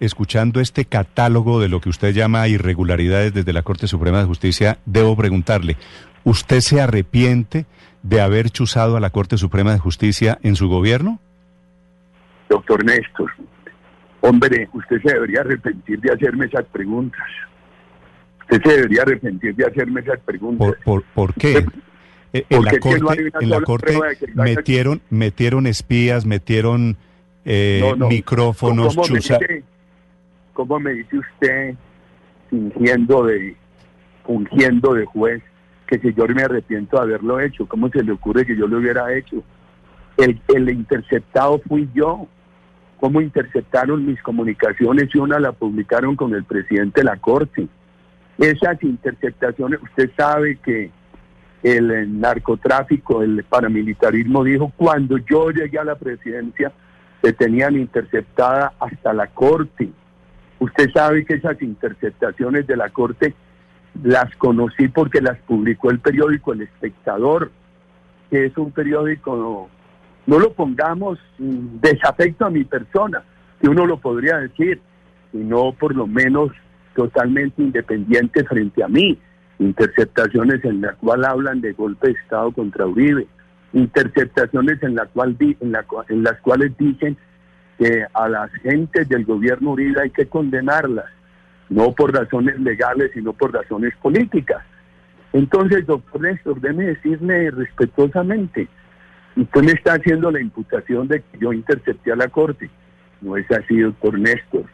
Escuchando este catálogo de lo que usted llama irregularidades desde la Corte Suprema de Justicia, debo preguntarle, ¿usted se arrepiente de haber chuzado a la Corte Suprema de Justicia en su gobierno? Doctor Néstor, hombre, usted se debería arrepentir de hacerme esas preguntas. Usted se debería arrepentir de hacerme esas preguntas. ¿Por, por, qué? Eh, en la corte, en la corte metieron, metieron espías, metieron eh, micrófonos, chuzaron ¿Cómo me dice usted, fingiendo de, fungiendo de juez, que si yo me arrepiento de haberlo hecho? ¿Cómo se le ocurre que yo lo hubiera hecho? El, el interceptado fui yo. ¿Cómo interceptaron mis comunicaciones y una la publicaron con el presidente de la Corte? Esas interceptaciones, usted sabe que el narcotráfico, el paramilitarismo dijo, cuando yo llegué a la presidencia, se tenían interceptada hasta la Corte. Usted sabe que esas interceptaciones de la Corte las conocí porque las publicó el periódico El Espectador, que es un periódico, no lo pongamos desafecto a mi persona, que uno lo podría decir, sino por lo menos totalmente independiente frente a mí. Interceptaciones en la cual hablan de golpe de Estado contra Uribe, interceptaciones en, la cual, en, la, en las cuales dicen que a las gentes del gobierno Uribe hay que condenarlas, no por razones legales, sino por razones políticas. Entonces, doctor Néstor, déme decirle respetuosamente, usted me está haciendo la imputación de que yo intercepté a la Corte. No es así, doctor Néstor.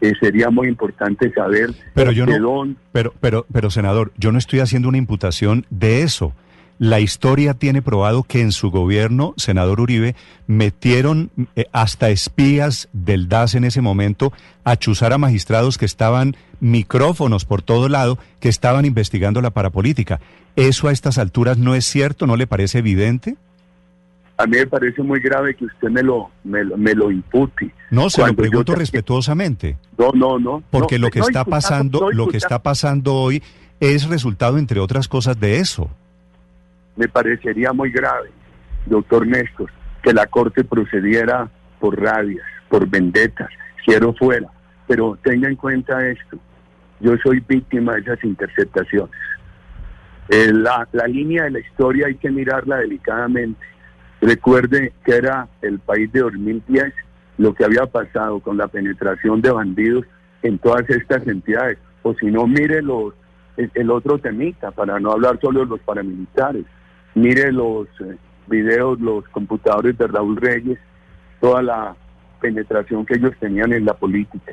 Eh, sería muy importante saber pero yo no, Pero, pero, pero, senador, yo no estoy haciendo una imputación de eso. La historia tiene probado que en su gobierno, senador Uribe, metieron eh, hasta espías del DAS en ese momento a chuzar a magistrados que estaban micrófonos por todo lado, que estaban investigando la parapolítica. ¿Eso a estas alturas no es cierto? ¿No le parece evidente? A mí me parece muy grave que usted me lo, me, lo impute. No, se lo pregunto respetuosamente. No, no, no. Porque lo que está pasando, lo que está pasando hoy es resultado, entre otras cosas, de eso me parecería muy grave, doctor Néstor, que la Corte procediera por rabias, por vendetas, quiero fuera. Pero tenga en cuenta esto, yo soy víctima de esas interceptaciones. Eh, la, la línea de la historia hay que mirarla delicadamente. Recuerde que era el país de 2010 lo que había pasado con la penetración de bandidos en todas estas entidades. O si no, mire los, el otro temita, para no hablar solo de los paramilitares mire los eh, videos, los computadores de Raúl Reyes, toda la penetración que ellos tenían en la política.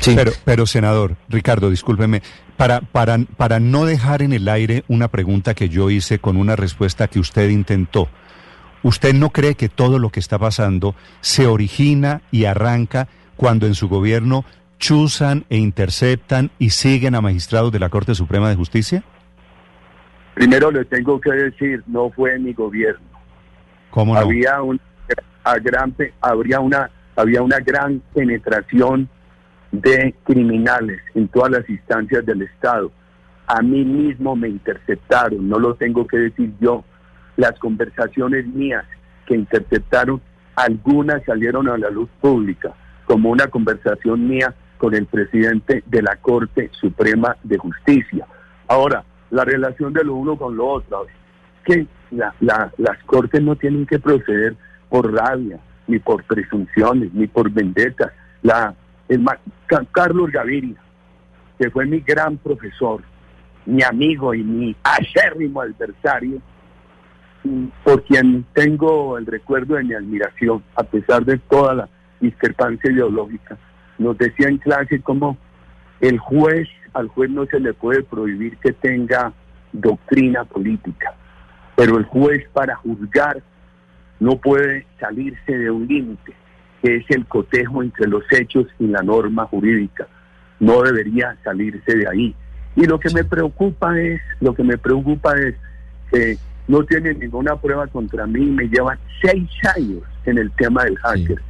Sí. Pero, pero senador, Ricardo, discúlpeme, para, para, para no dejar en el aire una pregunta que yo hice con una respuesta que usted intentó, ¿usted no cree que todo lo que está pasando se origina y arranca cuando en su gobierno chuzan e interceptan y siguen a magistrados de la Corte Suprema de Justicia? Primero le tengo que decir, no fue mi gobierno. ¿Cómo no? Había, un, gran, habría una, había una gran penetración de criminales en todas las instancias del Estado. A mí mismo me interceptaron, no lo tengo que decir yo. Las conversaciones mías que interceptaron, algunas salieron a la luz pública, como una conversación mía con el presidente de la Corte Suprema de Justicia. Ahora, la relación de lo uno con lo otro. Que las cortes no tienen que proceder por rabia, ni por presunciones, ni por vendetas. La, Carlos Gaviria, que fue mi gran profesor, mi amigo y mi acérrimo adversario, por quien tengo el recuerdo de mi admiración, a pesar de toda la discrepancia ideológica, nos decía en clase cómo el juez al juez no se le puede prohibir que tenga doctrina política, pero el juez para juzgar no puede salirse de un límite, que es el cotejo entre los hechos y la norma jurídica. No debería salirse de ahí. Y lo que me preocupa es, lo que me preocupa es que no tiene ninguna prueba contra mí, me llevan seis años en el tema del hacker.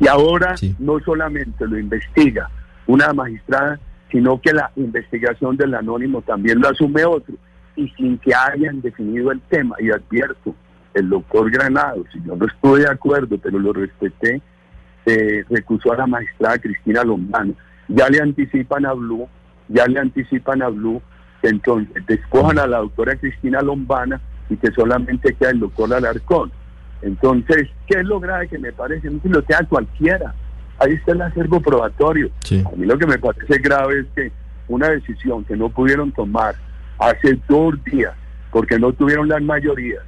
Y ahora no solamente lo investiga una magistrada, sino que la investigación del anónimo también lo asume otro y sin que hayan definido el tema. Y advierto, el doctor Granado, si yo no estoy de acuerdo, pero lo respeté, se recusó a la magistrada Cristina Lombana. Ya le anticipan a Blue, ya le anticipan a Blue que entonces despojan a la doctora Cristina Lombana y que solamente queda el doctor Alarcón. Entonces, ¿qué es lo grave que me parece? No se lo queda cualquiera. Ahí está el acervo probatorio. A mí lo que me parece grave es que una decisión que no pudieron tomar hace dos días, porque no tuvieron las mayorías,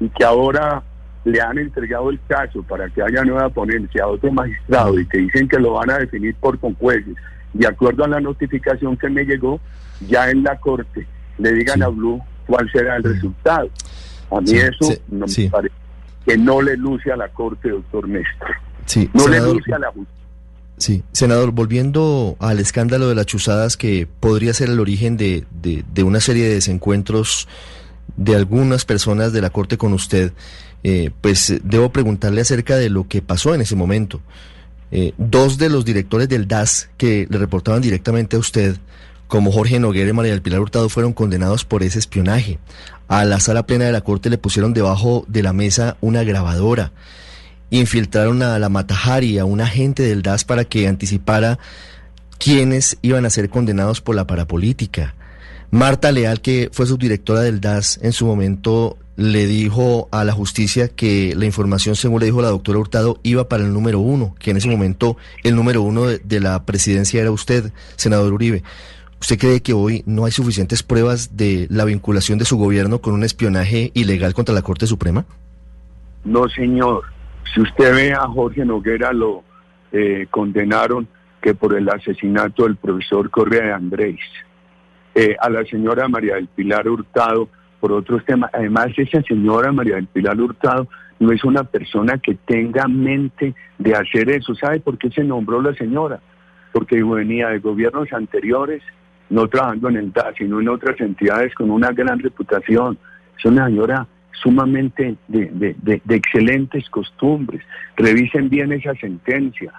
y que ahora le han entregado el caso para que haya nueva ponencia a otro magistrado y que dicen que lo van a definir por conjueces, de acuerdo a la notificación que me llegó, ya en la corte le digan a Blue cuál será el resultado. A mí eso no me parece que no le luce a la corte, doctor Néstor. No le luce a la justicia. Sí, senador, volviendo al escándalo de las chuzadas que podría ser el origen de, de, una serie de desencuentros de algunas personas de la Corte con usted, eh, pues debo preguntarle acerca de lo que pasó en ese momento. Eh, dos de los directores del DAS que le reportaban directamente a usted, como Jorge Noguera y María del Pilar Hurtado, fueron condenados por ese espionaje. A la sala plena de la Corte le pusieron debajo de la mesa una grabadora infiltraron a la Matajari, a un agente del DAS para que anticipara quiénes iban a ser condenados por la parapolítica. Marta Leal, que fue subdirectora del DAS en su momento, le dijo a la justicia que la información, según le dijo la doctora Hurtado, iba para el número uno, que en ese momento el número uno de, de la presidencia era usted, senador Uribe. ¿Usted cree que hoy no hay suficientes pruebas de la vinculación de su gobierno con un espionaje ilegal contra la Corte Suprema? No, señor. Si usted ve a Jorge Noguera, lo eh, condenaron que por el asesinato del profesor Correa de Andrés. Eh, a la señora María del Pilar Hurtado por otros temas. Además, esa señora María del Pilar Hurtado no es una persona que tenga mente de hacer eso. ¿Sabe por qué se nombró la señora? Porque venía de gobiernos anteriores, no trabajando en el DAS, sino en otras entidades con una gran reputación. Es una señora sumamente de, excelentes costumbres. Revisen bien esa sentencia.